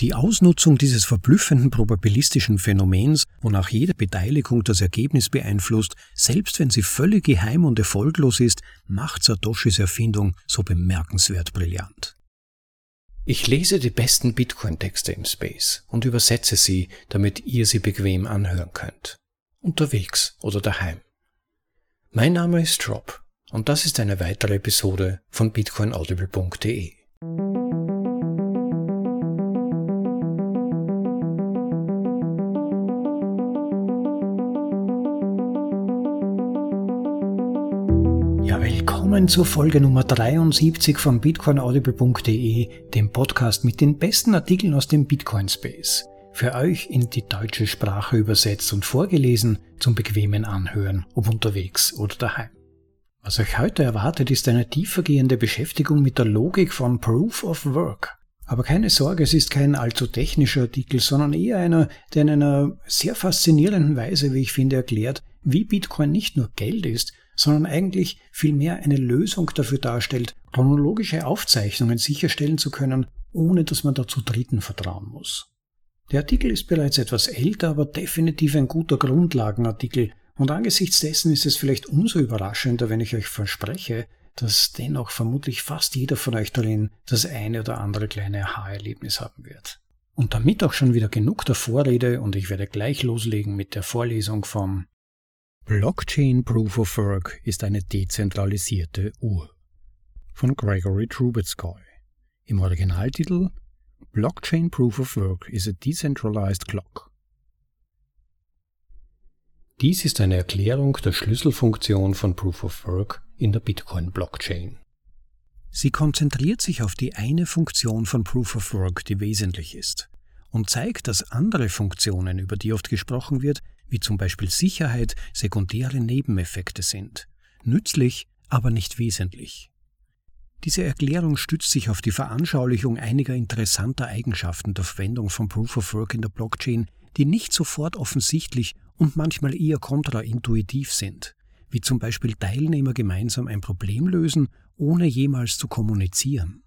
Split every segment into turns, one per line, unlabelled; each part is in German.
Die Ausnutzung dieses verblüffenden probabilistischen Phänomens, wonach jede Beteiligung das Ergebnis beeinflusst, selbst wenn sie völlig geheim und erfolglos ist, macht Satoshis Erfindung so bemerkenswert brillant. Ich lese die besten Bitcoin-Texte im Space und übersetze sie, damit ihr sie bequem anhören könnt. Unterwegs oder daheim. Mein Name ist Rob und das ist eine weitere Episode von bitcoinaudible.de. Willkommen zur Folge Nummer 73 von bitcoinaudible.de, dem Podcast mit den besten Artikeln aus dem Bitcoin Space. Für euch in die deutsche Sprache übersetzt und vorgelesen zum bequemen Anhören, ob unterwegs oder daheim. Was euch heute erwartet, ist eine tiefergehende Beschäftigung mit der Logik von Proof of Work. Aber keine Sorge, es ist kein allzu technischer Artikel, sondern eher einer, der in einer sehr faszinierenden Weise, wie ich finde, erklärt, wie Bitcoin nicht nur Geld ist, sondern eigentlich vielmehr eine Lösung dafür darstellt, chronologische Aufzeichnungen sicherstellen zu können, ohne dass man dazu Dritten vertrauen muss. Der Artikel ist bereits etwas älter, aber definitiv ein guter Grundlagenartikel, und angesichts dessen ist es vielleicht umso überraschender, wenn ich euch verspreche, dass dennoch vermutlich fast jeder von euch darin das eine oder andere kleine Aha-Erlebnis haben wird. Und damit auch schon wieder genug der Vorrede und ich werde gleich loslegen mit der Vorlesung vom Blockchain Proof of Work ist eine dezentralisierte Uhr von Gregory Trubetskoy. Im Originaltitel Blockchain Proof of Work is a Decentralized Clock. Dies ist eine Erklärung der Schlüsselfunktion von Proof of Work in der Bitcoin-Blockchain. Sie konzentriert sich auf die eine Funktion von Proof of Work, die wesentlich ist, und zeigt, dass andere Funktionen, über die oft gesprochen wird, wie zum Beispiel Sicherheit, sekundäre Nebeneffekte sind. Nützlich, aber nicht wesentlich. Diese Erklärung stützt sich auf die Veranschaulichung einiger interessanter Eigenschaften der Verwendung von Proof of Work in der Blockchain, die nicht sofort offensichtlich und manchmal eher kontraintuitiv sind, wie zum Beispiel Teilnehmer gemeinsam ein Problem lösen, ohne jemals zu kommunizieren.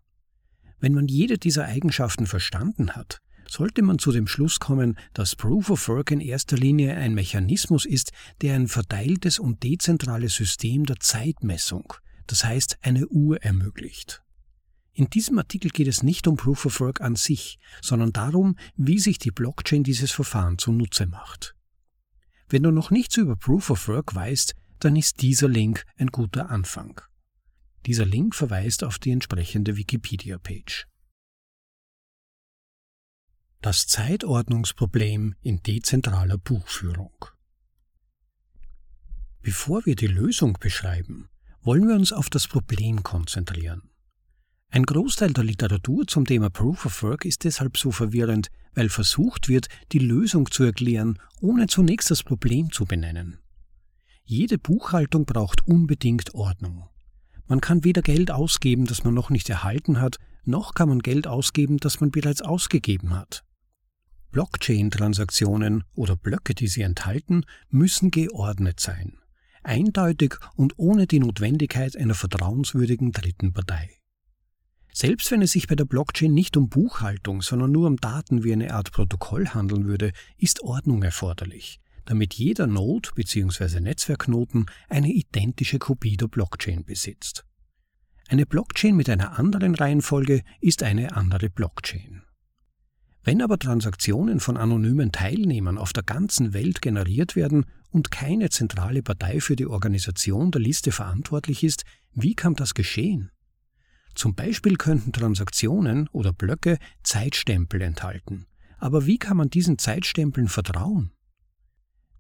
Wenn man jede dieser Eigenschaften verstanden hat, sollte man zu dem Schluss kommen, dass Proof of Work in erster Linie ein Mechanismus ist, der ein verteiltes und dezentrales System der Zeitmessung, das heißt eine Uhr, ermöglicht. In diesem Artikel geht es nicht um Proof of Work an sich, sondern darum, wie sich die Blockchain dieses Verfahren zunutze macht. Wenn du noch nichts über Proof of Work weißt, dann ist dieser Link ein guter Anfang. Dieser Link verweist auf die entsprechende Wikipedia-Page. Das Zeitordnungsproblem in dezentraler Buchführung. Bevor wir die Lösung beschreiben, wollen wir uns auf das Problem konzentrieren. Ein Großteil der Literatur zum Thema Proof of Work ist deshalb so verwirrend, weil versucht wird, die Lösung zu erklären, ohne zunächst das Problem zu benennen. Jede Buchhaltung braucht unbedingt Ordnung. Man kann weder Geld ausgeben, das man noch nicht erhalten hat, noch kann man Geld ausgeben, das man bereits ausgegeben hat. Blockchain-Transaktionen oder Blöcke, die sie enthalten, müssen geordnet sein, eindeutig und ohne die Notwendigkeit einer vertrauenswürdigen dritten Partei. Selbst wenn es sich bei der Blockchain nicht um Buchhaltung, sondern nur um Daten wie eine Art Protokoll handeln würde, ist Ordnung erforderlich, damit jeder Node bzw. Netzwerkknoten eine identische Kopie der Blockchain besitzt. Eine Blockchain mit einer anderen Reihenfolge ist eine andere Blockchain. Wenn aber Transaktionen von anonymen Teilnehmern auf der ganzen Welt generiert werden und keine zentrale Partei für die Organisation der Liste verantwortlich ist, wie kann das geschehen? Zum Beispiel könnten Transaktionen oder Blöcke Zeitstempel enthalten. Aber wie kann man diesen Zeitstempeln vertrauen?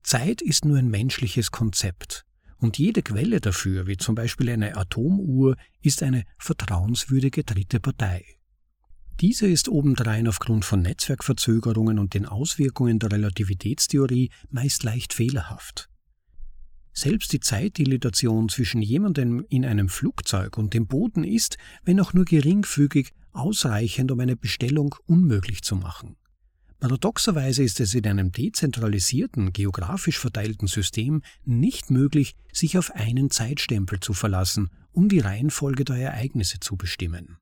Zeit ist nur ein menschliches Konzept. Und jede Quelle dafür, wie zum Beispiel eine Atomuhr, ist eine vertrauenswürdige dritte Partei. Diese ist obendrein aufgrund von Netzwerkverzögerungen und den Auswirkungen der Relativitätstheorie meist leicht fehlerhaft. Selbst die Zeitdilatation zwischen jemandem in einem Flugzeug und dem Boden ist, wenn auch nur geringfügig, ausreichend, um eine Bestellung unmöglich zu machen. Paradoxerweise ist es in einem dezentralisierten, geografisch verteilten System nicht möglich, sich auf einen Zeitstempel zu verlassen, um die Reihenfolge der Ereignisse zu bestimmen.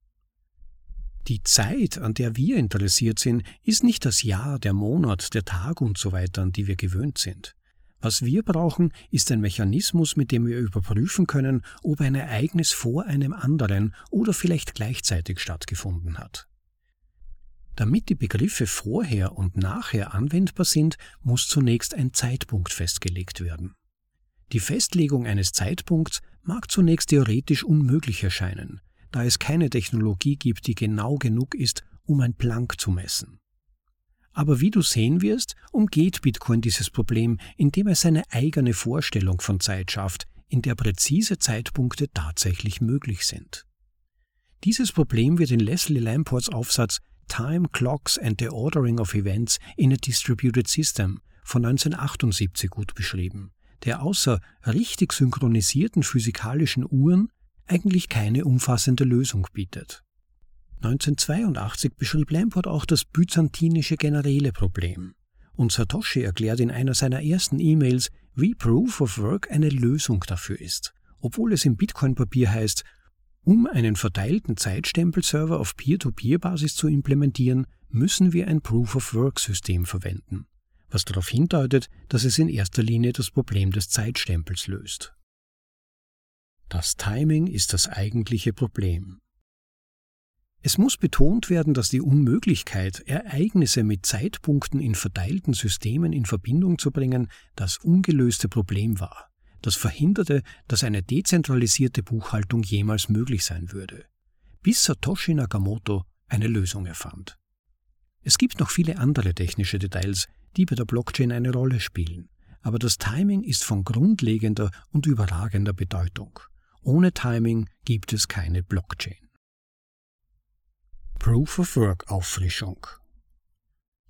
Die Zeit, an der wir interessiert sind, ist nicht das Jahr, der Monat, der Tag und so weiter, an die wir gewöhnt sind. Was wir brauchen, ist ein Mechanismus, mit dem wir überprüfen können, ob ein Ereignis vor einem anderen oder vielleicht gleichzeitig stattgefunden hat. Damit die Begriffe vorher und nachher anwendbar sind, muss zunächst ein Zeitpunkt festgelegt werden. Die Festlegung eines Zeitpunkts mag zunächst theoretisch unmöglich erscheinen, da es keine Technologie gibt, die genau genug ist, um ein Planck zu messen. Aber wie du sehen wirst, umgeht Bitcoin dieses Problem, indem er seine eigene Vorstellung von Zeit schafft, in der präzise Zeitpunkte tatsächlich möglich sind. Dieses Problem wird in Leslie Lamports Aufsatz Time Clocks and the Ordering of Events in a Distributed System von 1978 gut beschrieben, der außer richtig synchronisierten physikalischen Uhren eigentlich keine umfassende Lösung bietet. 1982 beschrieb Lamport auch das byzantinische generelle Problem. Und Satoshi erklärt in einer seiner ersten E-Mails, wie Proof of Work eine Lösung dafür ist, obwohl es im Bitcoin-Papier heißt, um einen verteilten Zeitstempelserver auf Peer-to-Peer-Basis zu implementieren, müssen wir ein Proof-of-Work-System verwenden, was darauf hindeutet, dass es in erster Linie das Problem des Zeitstempels löst. Das Timing ist das eigentliche Problem. Es muss betont werden, dass die Unmöglichkeit, Ereignisse mit Zeitpunkten in verteilten Systemen in Verbindung zu bringen, das ungelöste Problem war das verhinderte, dass eine dezentralisierte Buchhaltung jemals möglich sein würde, bis Satoshi Nakamoto eine Lösung erfand. Es gibt noch viele andere technische Details, die bei der Blockchain eine Rolle spielen, aber das Timing ist von grundlegender und überragender Bedeutung. Ohne Timing gibt es keine Blockchain. Proof of Work Auffrischung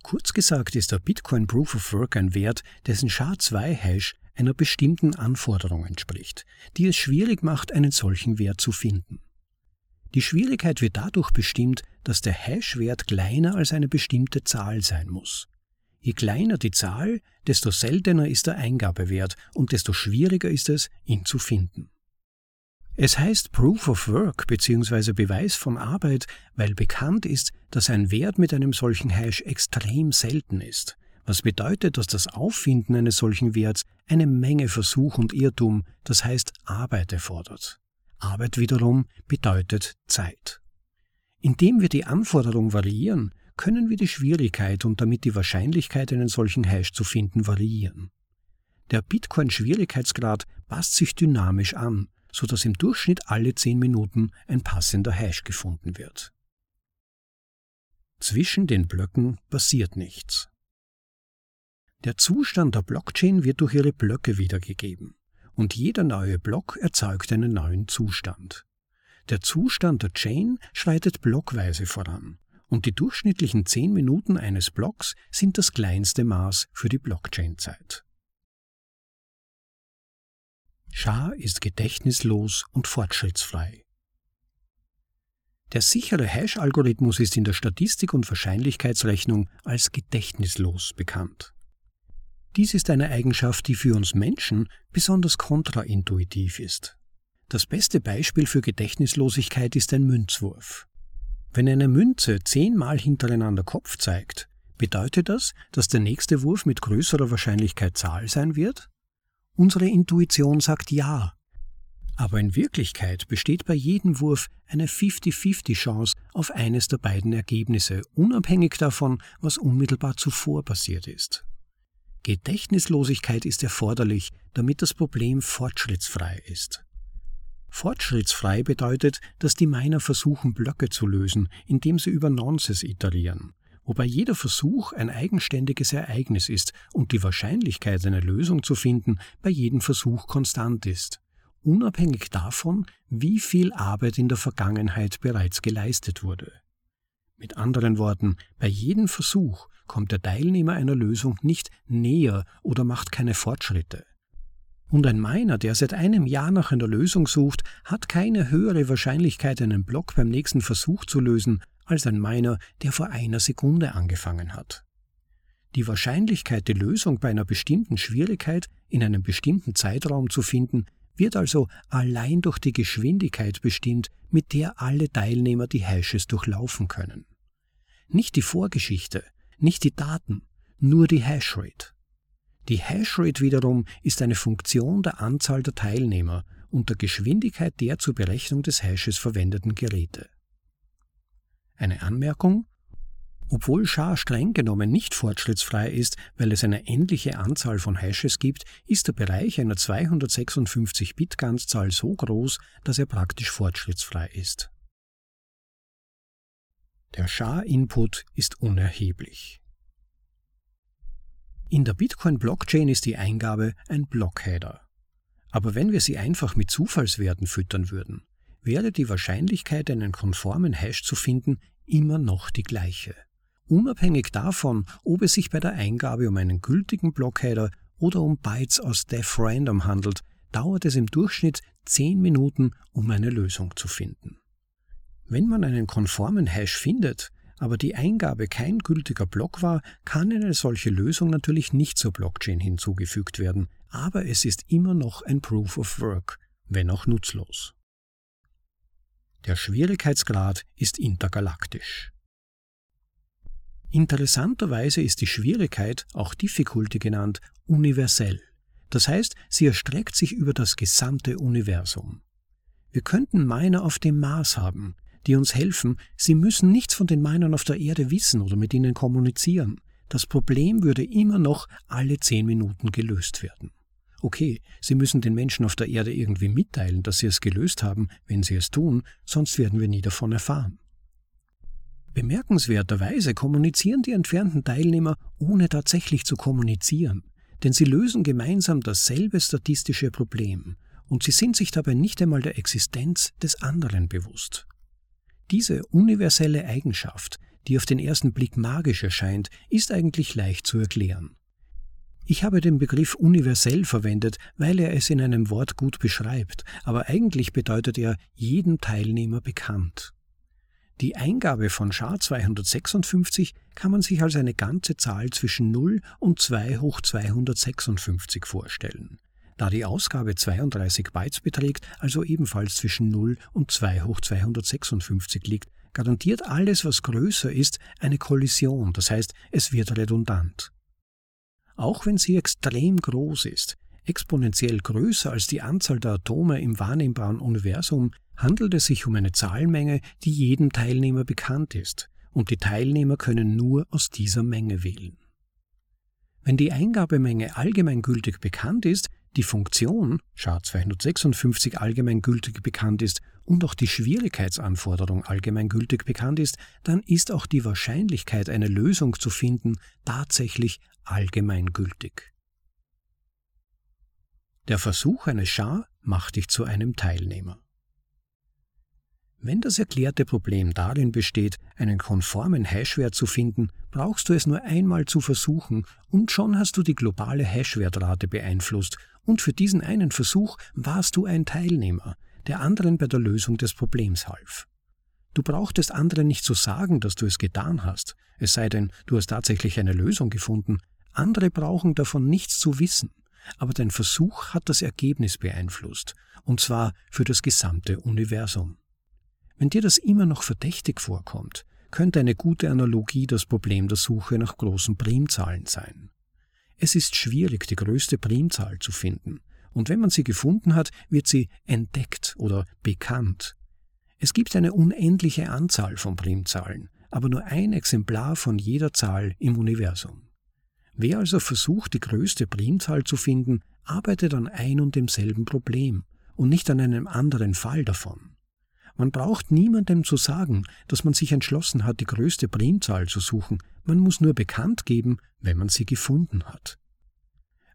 Kurz gesagt ist der Bitcoin Proof of Work ein Wert, dessen SHA-2-Hash einer bestimmten Anforderung entspricht, die es schwierig macht, einen solchen Wert zu finden. Die Schwierigkeit wird dadurch bestimmt, dass der Hash-Wert kleiner als eine bestimmte Zahl sein muss. Je kleiner die Zahl, desto seltener ist der Eingabewert und desto schwieriger ist es, ihn zu finden. Es heißt Proof of Work bzw. Beweis von Arbeit, weil bekannt ist, dass ein Wert mit einem solchen Hash extrem selten ist was bedeutet, dass das Auffinden eines solchen Werts eine Menge Versuch und Irrtum, das heißt Arbeit erfordert. Arbeit wiederum bedeutet Zeit. Indem wir die Anforderung variieren, können wir die Schwierigkeit und damit die Wahrscheinlichkeit, einen solchen Hash zu finden, variieren. Der Bitcoin-Schwierigkeitsgrad passt sich dynamisch an, so dass im Durchschnitt alle 10 Minuten ein passender Hash gefunden wird. Zwischen den Blöcken passiert nichts. Der Zustand der Blockchain wird durch ihre Blöcke wiedergegeben und jeder neue Block erzeugt einen neuen Zustand. Der Zustand der Chain schreitet blockweise voran und die durchschnittlichen 10 Minuten eines Blocks sind das kleinste Maß für die Blockchain-Zeit. SHA ist gedächtnislos und fortschrittsfrei. Der sichere Hash-Algorithmus ist in der Statistik und Wahrscheinlichkeitsrechnung als gedächtnislos bekannt. Dies ist eine Eigenschaft, die für uns Menschen besonders kontraintuitiv ist. Das beste Beispiel für Gedächtnislosigkeit ist ein Münzwurf. Wenn eine Münze zehnmal hintereinander Kopf zeigt, bedeutet das, dass der nächste Wurf mit größerer Wahrscheinlichkeit Zahl sein wird? Unsere Intuition sagt ja. Aber in Wirklichkeit besteht bei jedem Wurf eine 50-50 Chance auf eines der beiden Ergebnisse, unabhängig davon, was unmittelbar zuvor passiert ist. Gedächtnislosigkeit ist erforderlich, damit das Problem fortschrittsfrei ist. Fortschrittsfrei bedeutet, dass die Miner versuchen, Blöcke zu lösen, indem sie über Nonces iterieren, wobei jeder Versuch ein eigenständiges Ereignis ist und die Wahrscheinlichkeit, eine Lösung zu finden, bei jedem Versuch konstant ist, unabhängig davon, wie viel Arbeit in der Vergangenheit bereits geleistet wurde. Mit anderen Worten, bei jedem Versuch kommt der Teilnehmer einer Lösung nicht näher oder macht keine Fortschritte. Und ein Miner, der seit einem Jahr nach einer Lösung sucht, hat keine höhere Wahrscheinlichkeit, einen Block beim nächsten Versuch zu lösen, als ein Miner, der vor einer Sekunde angefangen hat. Die Wahrscheinlichkeit, die Lösung bei einer bestimmten Schwierigkeit in einem bestimmten Zeitraum zu finden, wird also allein durch die Geschwindigkeit bestimmt, mit der alle Teilnehmer die Hashes durchlaufen können. Nicht die Vorgeschichte, nicht die Daten, nur die Hashrate. Die Hashrate wiederum ist eine Funktion der Anzahl der Teilnehmer und der Geschwindigkeit der zur Berechnung des Hashes verwendeten Geräte. Eine Anmerkung? Obwohl SHA streng genommen nicht fortschrittsfrei ist, weil es eine endliche Anzahl von Hashes gibt, ist der Bereich einer 256-Bit-Ganzzahl so groß, dass er praktisch fortschrittsfrei ist. Der SHA-Input ist unerheblich. In der Bitcoin-Blockchain ist die Eingabe ein Blockheader. Aber wenn wir sie einfach mit Zufallswerten füttern würden, wäre die Wahrscheinlichkeit, einen konformen Hash zu finden, immer noch die gleiche. Unabhängig davon, ob es sich bei der Eingabe um einen gültigen Blockheader oder um Bytes aus Def Random handelt, dauert es im Durchschnitt 10 Minuten, um eine Lösung zu finden. Wenn man einen konformen Hash findet, aber die Eingabe kein gültiger Block war, kann eine solche Lösung natürlich nicht zur Blockchain hinzugefügt werden, aber es ist immer noch ein Proof of Work, wenn auch nutzlos. Der Schwierigkeitsgrad ist intergalaktisch. Interessanterweise ist die Schwierigkeit, auch Difficulty genannt, universell. Das heißt, sie erstreckt sich über das gesamte Universum. Wir könnten Miner auf dem Mars haben, die uns helfen, sie müssen nichts von den Minern auf der Erde wissen oder mit ihnen kommunizieren. Das Problem würde immer noch alle zehn Minuten gelöst werden. Okay, Sie müssen den Menschen auf der Erde irgendwie mitteilen, dass Sie es gelöst haben, wenn Sie es tun, sonst werden wir nie davon erfahren. Bemerkenswerterweise kommunizieren die entfernten Teilnehmer, ohne tatsächlich zu kommunizieren, denn sie lösen gemeinsam dasselbe statistische Problem, und sie sind sich dabei nicht einmal der Existenz des anderen bewusst. Diese universelle Eigenschaft, die auf den ersten Blick magisch erscheint, ist eigentlich leicht zu erklären. Ich habe den Begriff universell verwendet, weil er es in einem Wort gut beschreibt, aber eigentlich bedeutet er jedem Teilnehmer bekannt. Die Eingabe von SHA-256 kann man sich als eine ganze Zahl zwischen 0 und 2 hoch 256 vorstellen. Da die Ausgabe 32 Bytes beträgt, also ebenfalls zwischen 0 und 2 hoch 256 liegt, garantiert alles, was größer ist, eine Kollision, das heißt, es wird redundant auch wenn sie extrem groß ist, exponentiell größer als die Anzahl der Atome im wahrnehmbaren Universum, handelt es sich um eine Zahlenmenge, die jedem Teilnehmer bekannt ist, und die Teilnehmer können nur aus dieser Menge wählen. Wenn die Eingabemenge allgemeingültig bekannt ist, die Funktion SHA-256 allgemeingültig bekannt ist und auch die Schwierigkeitsanforderung allgemeingültig bekannt ist, dann ist auch die Wahrscheinlichkeit, eine Lösung zu finden, tatsächlich allgemeingültig. Der Versuch eines Schar macht dich zu einem Teilnehmer. Wenn das erklärte Problem darin besteht, einen konformen Hashwert zu finden, brauchst du es nur einmal zu versuchen und schon hast du die globale Hashwertrate beeinflusst und für diesen einen Versuch warst du ein Teilnehmer, der anderen bei der Lösung des Problems half. Du brauchtest anderen nicht zu sagen, dass du es getan hast, es sei denn, du hast tatsächlich eine Lösung gefunden. Andere brauchen davon nichts zu wissen, aber dein Versuch hat das Ergebnis beeinflusst, und zwar für das gesamte Universum. Wenn dir das immer noch verdächtig vorkommt, könnte eine gute Analogie das Problem der Suche nach großen Primzahlen sein. Es ist schwierig, die größte Primzahl zu finden, und wenn man sie gefunden hat, wird sie entdeckt oder bekannt. Es gibt eine unendliche Anzahl von Primzahlen, aber nur ein Exemplar von jeder Zahl im Universum. Wer also versucht, die größte Primzahl zu finden, arbeitet an ein und demselben Problem und nicht an einem anderen Fall davon. Man braucht niemandem zu sagen, dass man sich entschlossen hat, die größte Primzahl zu suchen, man muss nur bekannt geben, wenn man sie gefunden hat.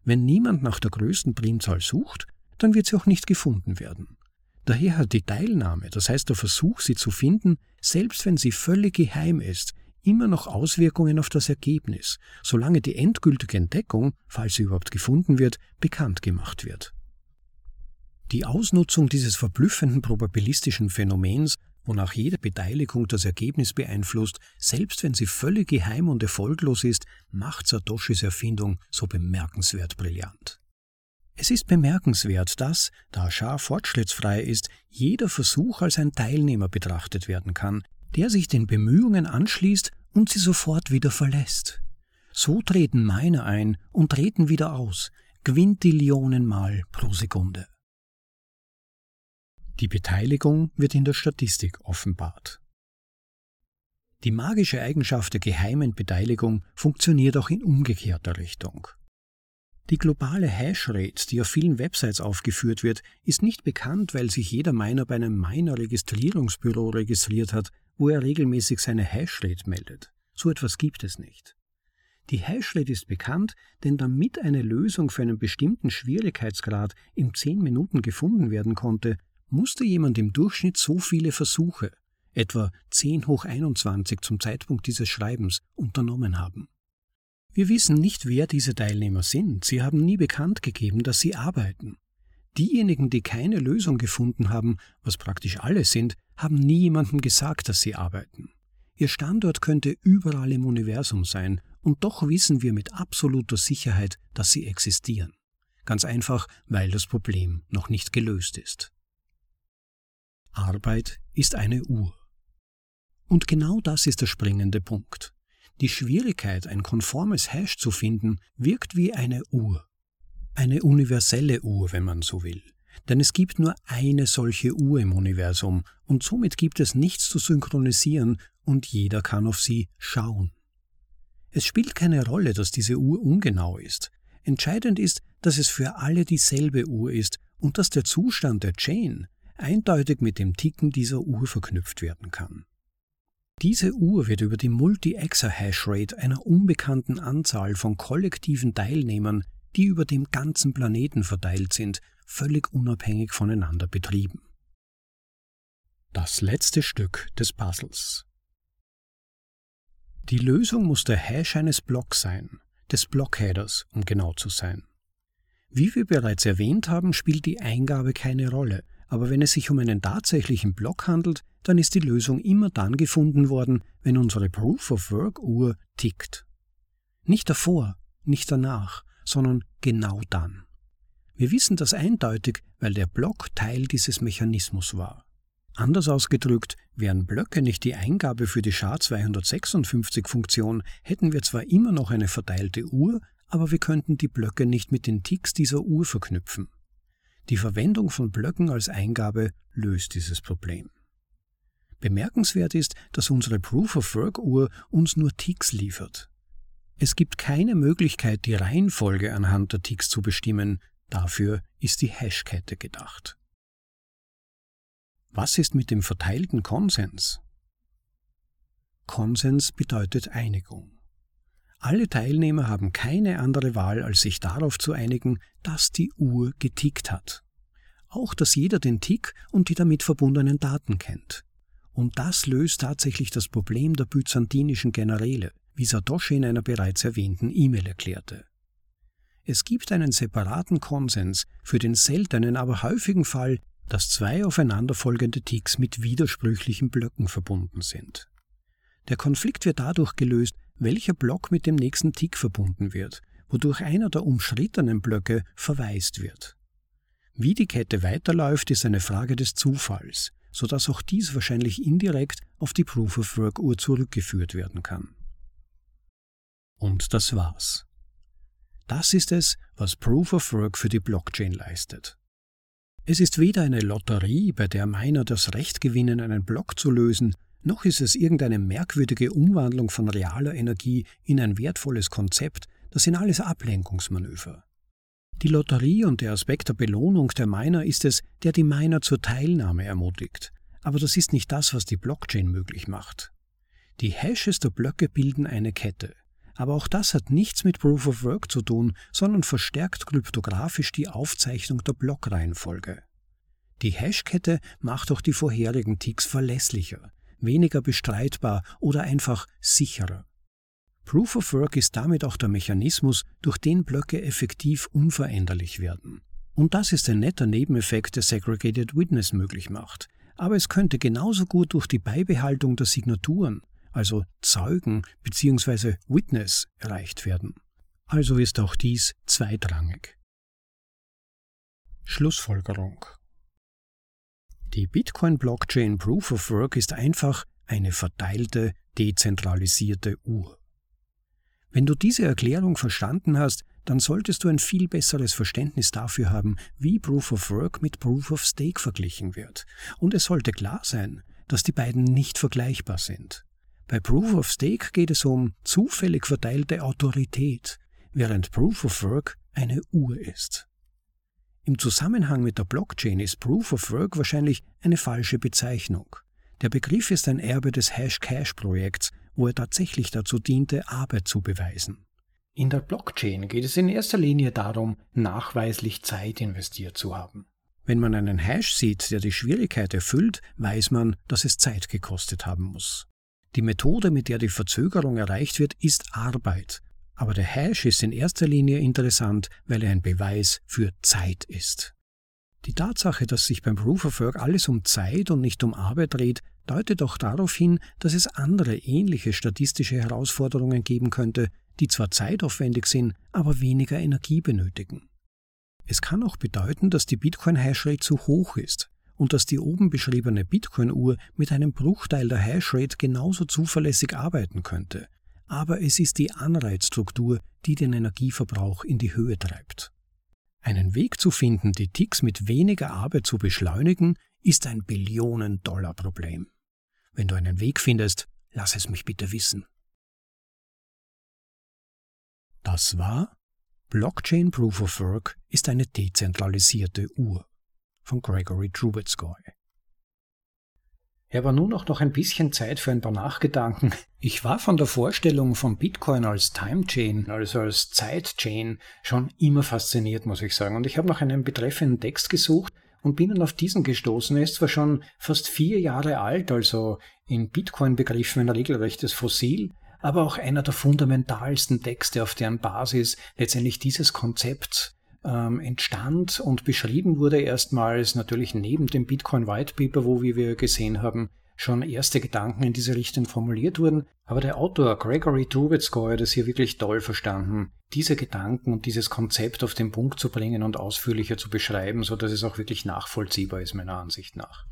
Wenn niemand nach der größten Primzahl sucht, dann wird sie auch nicht gefunden werden. Daher hat die Teilnahme, das heißt der Versuch, sie zu finden, selbst wenn sie völlig geheim ist, immer noch Auswirkungen auf das Ergebnis, solange die endgültige Entdeckung, falls sie überhaupt gefunden wird, bekannt gemacht wird. Die Ausnutzung dieses verblüffenden probabilistischen Phänomens, wonach jede Beteiligung das Ergebnis beeinflusst, selbst wenn sie völlig geheim und erfolglos ist, macht Satoshis Erfindung so bemerkenswert brillant. Es ist bemerkenswert, dass, da Schar fortschrittsfrei ist, jeder Versuch als ein Teilnehmer betrachtet werden kann, der sich den Bemühungen anschließt und sie sofort wieder verlässt. So treten Miner ein und treten wieder aus, Quintillionenmal pro Sekunde. Die Beteiligung wird in der Statistik offenbart. Die magische Eigenschaft der geheimen Beteiligung funktioniert auch in umgekehrter Richtung. Die globale Hashrate, die auf vielen Websites aufgeführt wird, ist nicht bekannt, weil sich jeder Miner bei einem Miner-Registrierungsbüro registriert hat, wo er regelmäßig seine Hashrate meldet. So etwas gibt es nicht. Die Hashrate ist bekannt, denn damit eine Lösung für einen bestimmten Schwierigkeitsgrad in 10 Minuten gefunden werden konnte, musste jemand im Durchschnitt so viele Versuche, etwa 10 hoch 21 zum Zeitpunkt dieses Schreibens, unternommen haben. Wir wissen nicht, wer diese Teilnehmer sind. Sie haben nie bekannt gegeben, dass sie arbeiten. Diejenigen, die keine Lösung gefunden haben, was praktisch alle sind, haben nie jemandem gesagt, dass sie arbeiten. Ihr Standort könnte überall im Universum sein, und doch wissen wir mit absoluter Sicherheit, dass sie existieren. Ganz einfach, weil das Problem noch nicht gelöst ist. Arbeit ist eine Uhr. Und genau das ist der springende Punkt. Die Schwierigkeit, ein konformes Hash zu finden, wirkt wie eine Uhr. Eine universelle Uhr, wenn man so will. Denn es gibt nur eine solche Uhr im Universum und somit gibt es nichts zu synchronisieren und jeder kann auf sie schauen. Es spielt keine Rolle, dass diese Uhr ungenau ist. Entscheidend ist, dass es für alle dieselbe Uhr ist und dass der Zustand der Chain eindeutig mit dem Ticken dieser Uhr verknüpft werden kann. Diese Uhr wird über die Multi-Exahash-Rate einer unbekannten Anzahl von kollektiven Teilnehmern, die über dem ganzen Planeten verteilt sind, völlig unabhängig voneinander betrieben. Das letzte Stück des Puzzles. Die Lösung muss der Hash eines Blocks sein, des Blockheaders, um genau zu sein. Wie wir bereits erwähnt haben, spielt die Eingabe keine Rolle, aber wenn es sich um einen tatsächlichen Block handelt, dann ist die Lösung immer dann gefunden worden, wenn unsere Proof-of-Work-Uhr tickt. Nicht davor, nicht danach, sondern genau dann. Wir wissen das eindeutig, weil der Block Teil dieses Mechanismus war. Anders ausgedrückt, wären Blöcke nicht die Eingabe für die SHA-256-Funktion, hätten wir zwar immer noch eine verteilte Uhr, aber wir könnten die Blöcke nicht mit den Ticks dieser Uhr verknüpfen. Die Verwendung von Blöcken als Eingabe löst dieses Problem. Bemerkenswert ist, dass unsere Proof-of-Work-Uhr uns nur Ticks liefert. Es gibt keine Möglichkeit, die Reihenfolge anhand der Ticks zu bestimmen, dafür ist die Hashkette gedacht. Was ist mit dem verteilten Konsens? Konsens bedeutet Einigung. Alle Teilnehmer haben keine andere Wahl, als sich darauf zu einigen, dass die Uhr getickt hat. Auch, dass jeder den Tick und die damit verbundenen Daten kennt. Und das löst tatsächlich das Problem der byzantinischen Generäle, wie Satoshi in einer bereits erwähnten E-Mail erklärte. Es gibt einen separaten Konsens für den seltenen, aber häufigen Fall, dass zwei aufeinanderfolgende Ticks mit widersprüchlichen Blöcken verbunden sind. Der Konflikt wird dadurch gelöst, welcher Block mit dem nächsten Tick verbunden wird, wodurch einer der umschrittenen Blöcke verwaist wird. Wie die Kette weiterläuft, ist eine Frage des Zufalls, so dass auch dies wahrscheinlich indirekt auf die Proof-of-Work-Uhr zurückgeführt werden kann. Und das war's. Das ist es, was Proof of Work für die Blockchain leistet. Es ist weder eine Lotterie, bei der Miner das Recht gewinnen, einen Block zu lösen, noch ist es irgendeine merkwürdige Umwandlung von realer Energie in ein wertvolles Konzept, das sind alles Ablenkungsmanöver. Die Lotterie und der Aspekt der Belohnung der Miner ist es, der die Miner zur Teilnahme ermutigt. Aber das ist nicht das, was die Blockchain möglich macht. Die Hashes der Blöcke bilden eine Kette. Aber auch das hat nichts mit Proof of Work zu tun, sondern verstärkt kryptografisch die Aufzeichnung der Blockreihenfolge. Die Hashkette macht auch die vorherigen Ticks verlässlicher, weniger bestreitbar oder einfach sicherer. Proof of Work ist damit auch der Mechanismus, durch den Blöcke effektiv unveränderlich werden. Und das ist ein netter Nebeneffekt, der Segregated Witness möglich macht. Aber es könnte genauso gut durch die Beibehaltung der Signaturen, also Zeugen bzw. Witness, erreicht werden. Also ist auch dies zweitrangig. Schlussfolgerung Die Bitcoin-Blockchain Proof of Work ist einfach eine verteilte, dezentralisierte Uhr. Wenn du diese Erklärung verstanden hast, dann solltest du ein viel besseres Verständnis dafür haben, wie Proof of Work mit Proof of Stake verglichen wird. Und es sollte klar sein, dass die beiden nicht vergleichbar sind. Bei Proof of Stake geht es um zufällig verteilte Autorität, während Proof of Work eine Uhr ist. Im Zusammenhang mit der Blockchain ist Proof of Work wahrscheinlich eine falsche Bezeichnung. Der Begriff ist ein Erbe des Hash-Cash-Projekts, wo er tatsächlich dazu diente, Arbeit zu beweisen. In der Blockchain geht es in erster Linie darum, nachweislich Zeit investiert zu haben. Wenn man einen Hash sieht, der die Schwierigkeit erfüllt, weiß man, dass es Zeit gekostet haben muss. Die Methode, mit der die Verzögerung erreicht wird, ist Arbeit. Aber der Hash ist in erster Linie interessant, weil er ein Beweis für Zeit ist. Die Tatsache, dass sich beim Proof of Work alles um Zeit und nicht um Arbeit dreht, deutet auch darauf hin, dass es andere ähnliche statistische Herausforderungen geben könnte, die zwar zeitaufwendig sind, aber weniger Energie benötigen. Es kann auch bedeuten, dass die Bitcoin-Hashrate zu hoch ist und dass die oben beschriebene Bitcoin-Uhr mit einem Bruchteil der Hashrate genauso zuverlässig arbeiten könnte. Aber es ist die Anreizstruktur, die den Energieverbrauch in die Höhe treibt. Einen Weg zu finden, die Ticks mit weniger Arbeit zu beschleunigen, ist ein Billionen-Dollar-Problem. Wenn du einen Weg findest, lass es mich bitte wissen. Das war Blockchain Proof of Work ist eine dezentralisierte Uhr von Gregory Trubetskoy. Er war nun auch noch ein bisschen Zeit für ein paar Nachgedanken. Ich war von der Vorstellung von Bitcoin als Time Chain, also als Zeitchain, schon immer fasziniert, muss ich sagen. Und ich habe nach einem betreffenden Text gesucht und bin dann auf diesen gestoßen. Er ist zwar schon fast vier Jahre alt, also in Bitcoin-Begriffen ein regelrechtes Fossil, aber auch einer der fundamentalsten Texte, auf deren Basis letztendlich dieses Konzept ähm, entstand und beschrieben wurde erstmals natürlich neben dem Bitcoin White Paper, wo wie wir gesehen haben, schon erste Gedanken in diese Richtung formuliert wurden. Aber der Autor Gregory Trubetskoy hat es hier wirklich toll verstanden, diese Gedanken und dieses Konzept auf den Punkt zu bringen und ausführlicher zu beschreiben, so dass es auch wirklich nachvollziehbar ist, meiner Ansicht nach.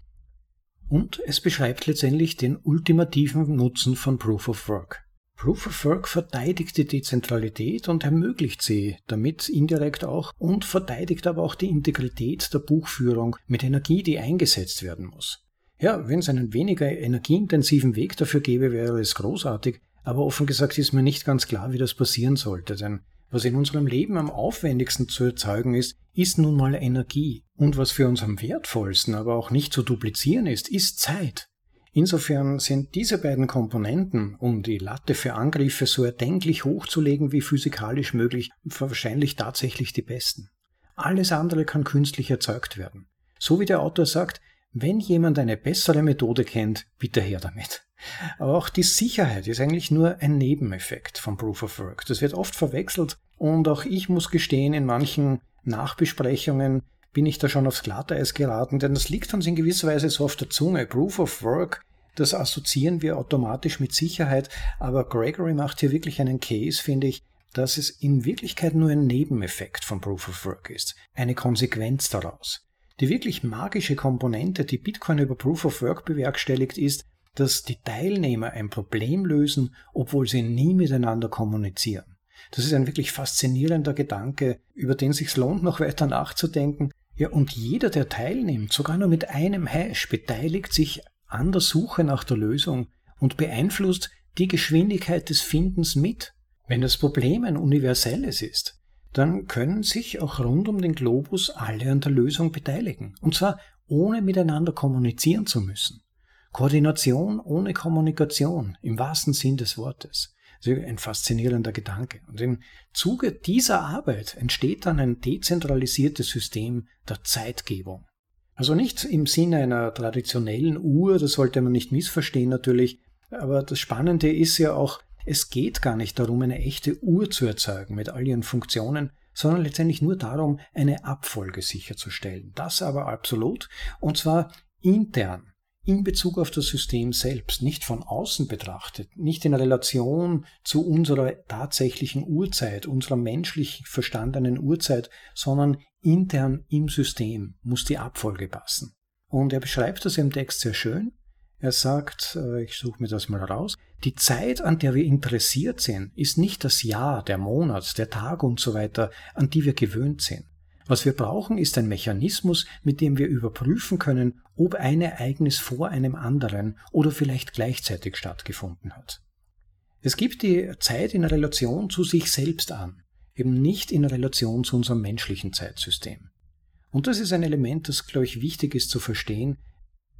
Und es beschreibt letztendlich den ultimativen Nutzen von Proof of Work. Proof of Work verteidigt die Dezentralität und ermöglicht sie damit indirekt auch und verteidigt aber auch die Integrität der Buchführung mit Energie, die eingesetzt werden muss. Ja, wenn es einen weniger energieintensiven Weg dafür gäbe, wäre es großartig, aber offen gesagt ist mir nicht ganz klar, wie das passieren sollte, denn was in unserem Leben am aufwendigsten zu erzeugen ist, ist nun mal Energie. Und was für uns am wertvollsten, aber auch nicht zu duplizieren ist, ist Zeit. Insofern sind diese beiden Komponenten, um die Latte für Angriffe so erdenklich hochzulegen wie physikalisch möglich, wahrscheinlich tatsächlich die besten. Alles andere kann künstlich erzeugt werden. So wie der Autor sagt, wenn jemand eine bessere Methode kennt, bitte her damit. Aber auch die Sicherheit ist eigentlich nur ein Nebeneffekt von Proof of Work. Das wird oft verwechselt und auch ich muss gestehen, in manchen Nachbesprechungen bin ich da schon aufs Glatteis geraten, denn das liegt uns in gewisser Weise so auf der Zunge. Proof of Work, das assoziieren wir automatisch mit Sicherheit, aber Gregory macht hier wirklich einen Case, finde ich, dass es in Wirklichkeit nur ein Nebeneffekt von Proof of Work ist, eine Konsequenz daraus. Die wirklich magische Komponente, die Bitcoin über Proof of Work bewerkstelligt, ist, dass die Teilnehmer ein Problem lösen, obwohl sie nie miteinander kommunizieren. Das ist ein wirklich faszinierender Gedanke, über den sich lohnt, noch weiter nachzudenken, ja, und jeder, der teilnimmt, sogar nur mit einem Hash, beteiligt sich an der Suche nach der Lösung und beeinflusst die Geschwindigkeit des Findens mit. Wenn das Problem ein universelles ist, dann können sich auch rund um den Globus alle an der Lösung beteiligen. Und zwar ohne miteinander kommunizieren zu müssen. Koordination ohne Kommunikation, im wahrsten Sinn des Wortes. Ein faszinierender Gedanke. Und im Zuge dieser Arbeit entsteht dann ein dezentralisiertes System der Zeitgebung. Also nicht im Sinne einer traditionellen Uhr, das sollte man nicht missverstehen natürlich, aber das Spannende ist ja auch, es geht gar nicht darum, eine echte Uhr zu erzeugen mit all ihren Funktionen, sondern letztendlich nur darum, eine Abfolge sicherzustellen. Das aber absolut, und zwar intern in Bezug auf das System selbst, nicht von außen betrachtet, nicht in Relation zu unserer tatsächlichen Uhrzeit, unserer menschlich verstandenen Uhrzeit, sondern intern im System muss die Abfolge passen. Und er beschreibt das im Text sehr schön. Er sagt, äh, ich suche mir das mal raus, die Zeit, an der wir interessiert sind, ist nicht das Jahr, der Monat, der Tag und so weiter, an die wir gewöhnt sind. Was wir brauchen, ist ein Mechanismus, mit dem wir überprüfen können, ob ein Ereignis vor einem anderen oder vielleicht gleichzeitig stattgefunden hat. Es gibt die Zeit in Relation zu sich selbst an, eben nicht in Relation zu unserem menschlichen Zeitsystem. Und das ist ein Element, das, glaube ich, wichtig ist zu verstehen.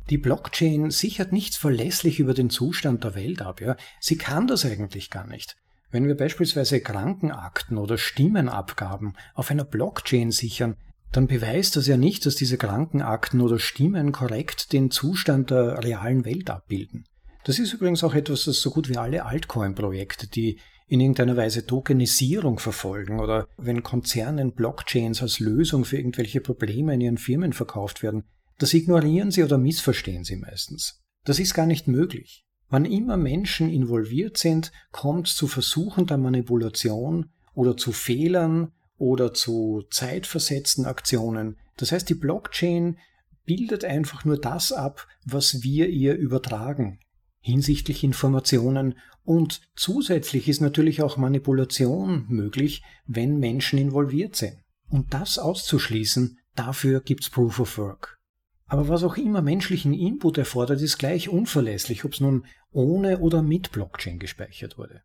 Die Blockchain sichert nichts verlässlich über den Zustand der Welt ab. Ja? Sie kann das eigentlich gar nicht. Wenn wir beispielsweise Krankenakten oder Stimmenabgaben auf einer Blockchain sichern, dann beweist das ja nicht, dass diese Krankenakten oder Stimmen korrekt den Zustand der realen Welt abbilden. Das ist übrigens auch etwas, das so gut wie alle Altcoin-Projekte, die in irgendeiner Weise Tokenisierung verfolgen oder wenn Konzernen Blockchains als Lösung für irgendwelche Probleme in ihren Firmen verkauft werden, das ignorieren sie oder missverstehen sie meistens. Das ist gar nicht möglich. Wann immer Menschen involviert sind, kommt zu Versuchen der Manipulation oder zu Fehlern oder zu zeitversetzten Aktionen. Das heißt, die Blockchain bildet einfach nur das ab, was wir ihr übertragen hinsichtlich Informationen und zusätzlich ist natürlich auch Manipulation möglich, wenn Menschen involviert sind. Und das auszuschließen, dafür gibt's Proof of Work. Aber was auch immer menschlichen Input erfordert, ist gleich unverlässlich, ob es nun ohne oder mit Blockchain gespeichert wurde.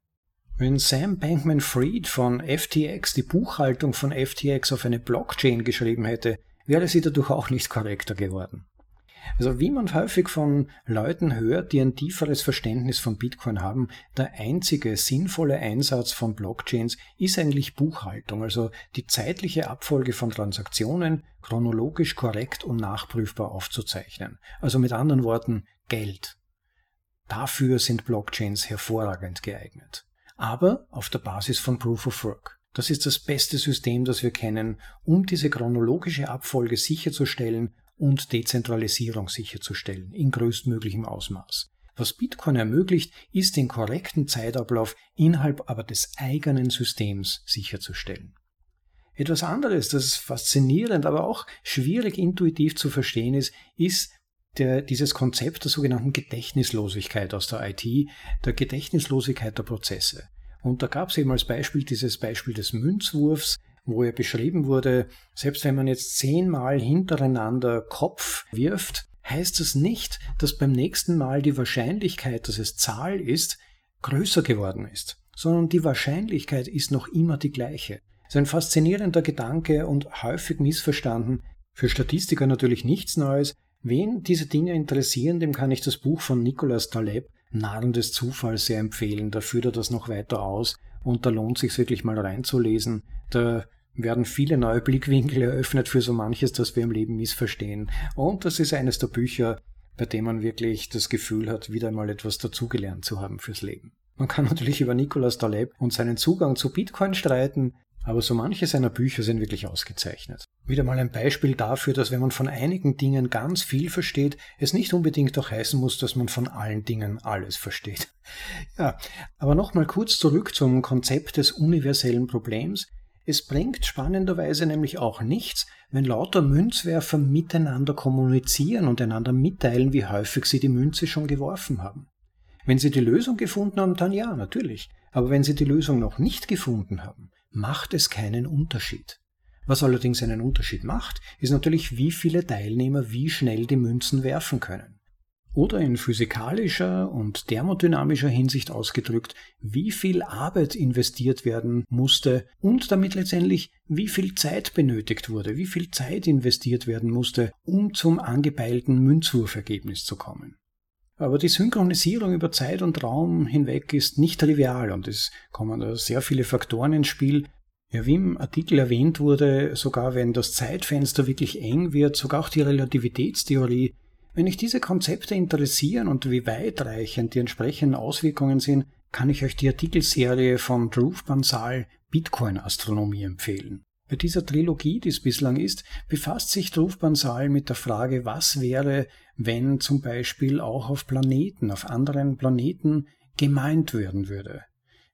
Wenn Sam Bankman-Fried von FTX die Buchhaltung von FTX auf eine Blockchain geschrieben hätte, wäre sie dadurch auch nicht korrekter geworden. Also wie man häufig von Leuten hört, die ein tieferes Verständnis von Bitcoin haben, der einzige sinnvolle Einsatz von Blockchains ist eigentlich Buchhaltung, also die zeitliche Abfolge von Transaktionen chronologisch korrekt und nachprüfbar aufzuzeichnen. Also mit anderen Worten Geld. Dafür sind Blockchains hervorragend geeignet. Aber auf der Basis von Proof of Work. Das ist das beste System, das wir kennen, um diese chronologische Abfolge sicherzustellen und Dezentralisierung sicherzustellen in größtmöglichem Ausmaß. Was Bitcoin ermöglicht, ist den korrekten Zeitablauf innerhalb aber des eigenen Systems sicherzustellen. Etwas anderes, das faszinierend, aber auch schwierig intuitiv zu verstehen ist, ist der, dieses Konzept der sogenannten Gedächtnislosigkeit aus der IT, der Gedächtnislosigkeit der Prozesse. Und da gab es eben als Beispiel dieses Beispiel des Münzwurfs, wo ja beschrieben wurde, selbst wenn man jetzt zehnmal hintereinander Kopf wirft, heißt das nicht, dass beim nächsten Mal die Wahrscheinlichkeit, dass es Zahl ist, größer geworden ist, sondern die Wahrscheinlichkeit ist noch immer die gleiche. Das ist ein faszinierender Gedanke und häufig missverstanden. Für Statistiker natürlich nichts Neues. Wen diese Dinge interessieren, dem kann ich das Buch von Nicolas Taleb, Narren des Zufalls, sehr empfehlen. Da führt er das noch weiter aus und da lohnt sich wirklich mal reinzulesen. Da werden viele neue Blickwinkel eröffnet für so manches, das wir im Leben missverstehen. Und das ist eines der Bücher, bei dem man wirklich das Gefühl hat, wieder mal etwas dazugelernt zu haben fürs Leben. Man kann natürlich über Nicolas Taleb und seinen Zugang zu Bitcoin streiten, aber so manche seiner Bücher sind wirklich ausgezeichnet. Wieder mal ein Beispiel dafür, dass wenn man von einigen Dingen ganz viel versteht, es nicht unbedingt auch heißen muss, dass man von allen Dingen alles versteht. Ja, aber nochmal kurz zurück zum Konzept des universellen Problems. Es bringt spannenderweise nämlich auch nichts, wenn lauter Münzwerfer miteinander kommunizieren und einander mitteilen, wie häufig sie die Münze schon geworfen haben. Wenn sie die Lösung gefunden haben, dann ja, natürlich. Aber wenn sie die Lösung noch nicht gefunden haben, macht es keinen Unterschied. Was allerdings einen Unterschied macht, ist natürlich, wie viele Teilnehmer wie schnell die Münzen werfen können. Oder in physikalischer und thermodynamischer Hinsicht ausgedrückt, wie viel Arbeit investiert werden musste und damit letztendlich wie viel Zeit benötigt wurde, wie viel Zeit investiert werden musste, um zum angepeilten Münzwurfergebnis zu kommen. Aber die Synchronisierung über Zeit und Raum hinweg ist nicht trivial und es kommen da sehr viele Faktoren ins Spiel. Ja, wie im Artikel erwähnt wurde, sogar wenn das Zeitfenster wirklich eng wird, sogar auch die Relativitätstheorie wenn euch diese Konzepte interessieren und wie weitreichend die entsprechenden Auswirkungen sind, kann ich euch die Artikelserie von Dhruv Bansal Bitcoin Astronomie empfehlen. Bei dieser Trilogie, die es bislang ist, befasst sich Dhruv Bansal mit der Frage, was wäre, wenn zum Beispiel auch auf Planeten, auf anderen Planeten gemeint werden würde.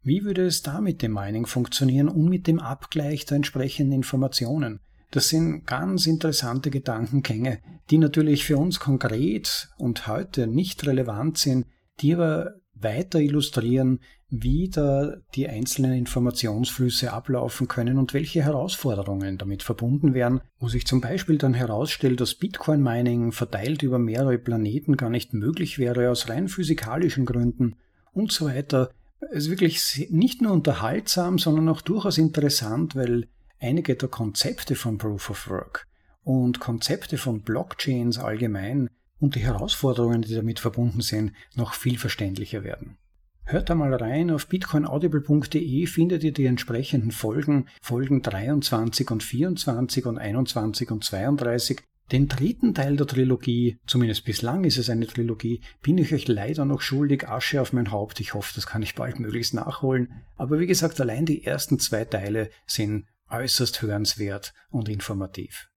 Wie würde es da mit dem Mining funktionieren und mit dem Abgleich der entsprechenden Informationen? Das sind ganz interessante Gedankengänge, die natürlich für uns konkret und heute nicht relevant sind, die aber weiter illustrieren, wie da die einzelnen Informationsflüsse ablaufen können und welche Herausforderungen damit verbunden wären, wo sich zum Beispiel dann herausstellt, dass Bitcoin-Mining verteilt über mehrere Planeten gar nicht möglich wäre aus rein physikalischen Gründen und so weiter. Es ist wirklich nicht nur unterhaltsam, sondern auch durchaus interessant, weil einige der Konzepte von Proof of Work und Konzepte von Blockchains allgemein und die Herausforderungen, die damit verbunden sind, noch viel verständlicher werden. Hört da mal rein, auf bitcoinaudible.de findet ihr die entsprechenden Folgen, Folgen 23 und 24 und 21 und 32. Den dritten Teil der Trilogie, zumindest bislang ist es eine Trilogie, bin ich euch leider noch schuldig, Asche auf mein Haupt. Ich hoffe, das kann ich bald möglichst nachholen. Aber wie gesagt, allein die ersten zwei Teile sind äußerst hörenswert und informativ.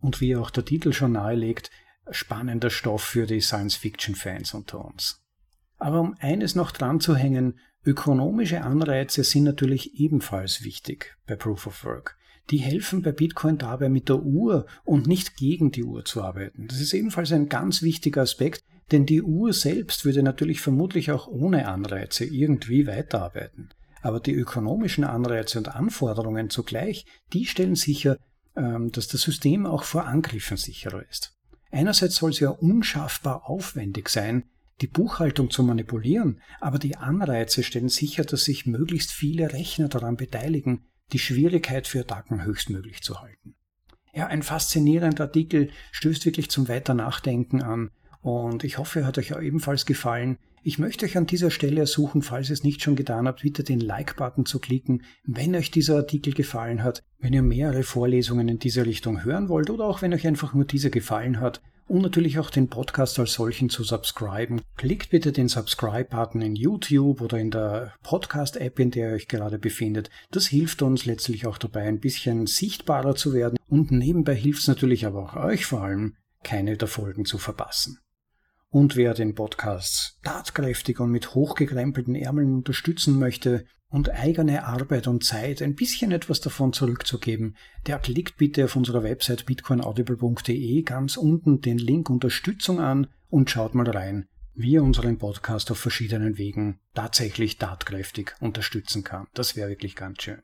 Und wie auch der Titel schon nahelegt, spannender Stoff für die Science-Fiction-Fans unter uns. Aber um eines noch dran zu hängen, ökonomische Anreize sind natürlich ebenfalls wichtig bei Proof of Work. Die helfen bei Bitcoin dabei, mit der Uhr und nicht gegen die Uhr zu arbeiten. Das ist ebenfalls ein ganz wichtiger Aspekt, denn die Uhr selbst würde natürlich vermutlich auch ohne Anreize irgendwie weiterarbeiten. Aber die ökonomischen Anreize und Anforderungen zugleich, die stellen sicher, ähm, dass das System auch vor Angriffen sicherer ist. Einerseits soll es ja unschaffbar aufwendig sein, die Buchhaltung zu manipulieren, aber die Anreize stellen sicher, dass sich möglichst viele Rechner daran beteiligen, die Schwierigkeit für Attacken höchstmöglich zu halten. Ja, ein faszinierender Artikel stößt wirklich zum Weiternachdenken an und ich hoffe, er hat euch auch ebenfalls gefallen. Ich möchte euch an dieser Stelle ersuchen, falls ihr es nicht schon getan habt, bitte den Like-Button zu klicken, wenn euch dieser Artikel gefallen hat, wenn ihr mehrere Vorlesungen in dieser Richtung hören wollt oder auch wenn euch einfach nur dieser gefallen hat und natürlich auch den Podcast als solchen zu subscriben. Klickt bitte den Subscribe-Button in YouTube oder in der Podcast-App, in der ihr euch gerade befindet. Das hilft uns letztlich auch dabei, ein bisschen sichtbarer zu werden und nebenbei hilft es natürlich aber auch euch vor allem, keine der Folgen zu verpassen. Und wer den Podcast tatkräftig und mit hochgekrempelten Ärmeln unterstützen möchte und eigene Arbeit und Zeit ein bisschen etwas davon zurückzugeben, der klickt bitte auf unserer Website bitcoinaudible.de ganz unten den Link Unterstützung an und schaut mal rein, wie er unseren Podcast auf verschiedenen Wegen tatsächlich tatkräftig unterstützen kann. Das wäre wirklich ganz schön.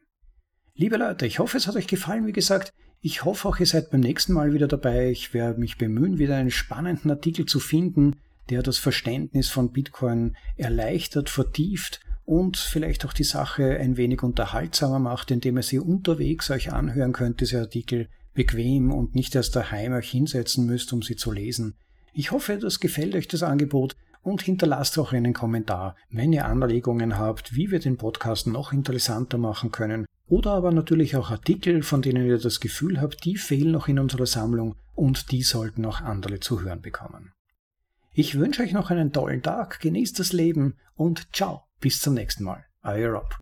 Liebe Leute, ich hoffe, es hat euch gefallen. Wie gesagt, ich hoffe auch, ihr seid beim nächsten Mal wieder dabei. Ich werde mich bemühen, wieder einen spannenden Artikel zu finden, der das Verständnis von Bitcoin erleichtert, vertieft und vielleicht auch die Sache ein wenig unterhaltsamer macht, indem ihr sie unterwegs euch anhören könnt, diese Artikel bequem und nicht erst daheim euch hinsetzen müsst, um sie zu lesen. Ich hoffe, das gefällt euch das Angebot und hinterlasst auch einen Kommentar, wenn ihr Anregungen habt, wie wir den Podcast noch interessanter machen können oder aber natürlich auch Artikel, von denen ihr das Gefühl habt, die fehlen noch in unserer Sammlung und die sollten auch andere zu hören bekommen. Ich wünsche euch noch einen tollen Tag, genießt das Leben und ciao, bis zum nächsten Mal. Euer Rob.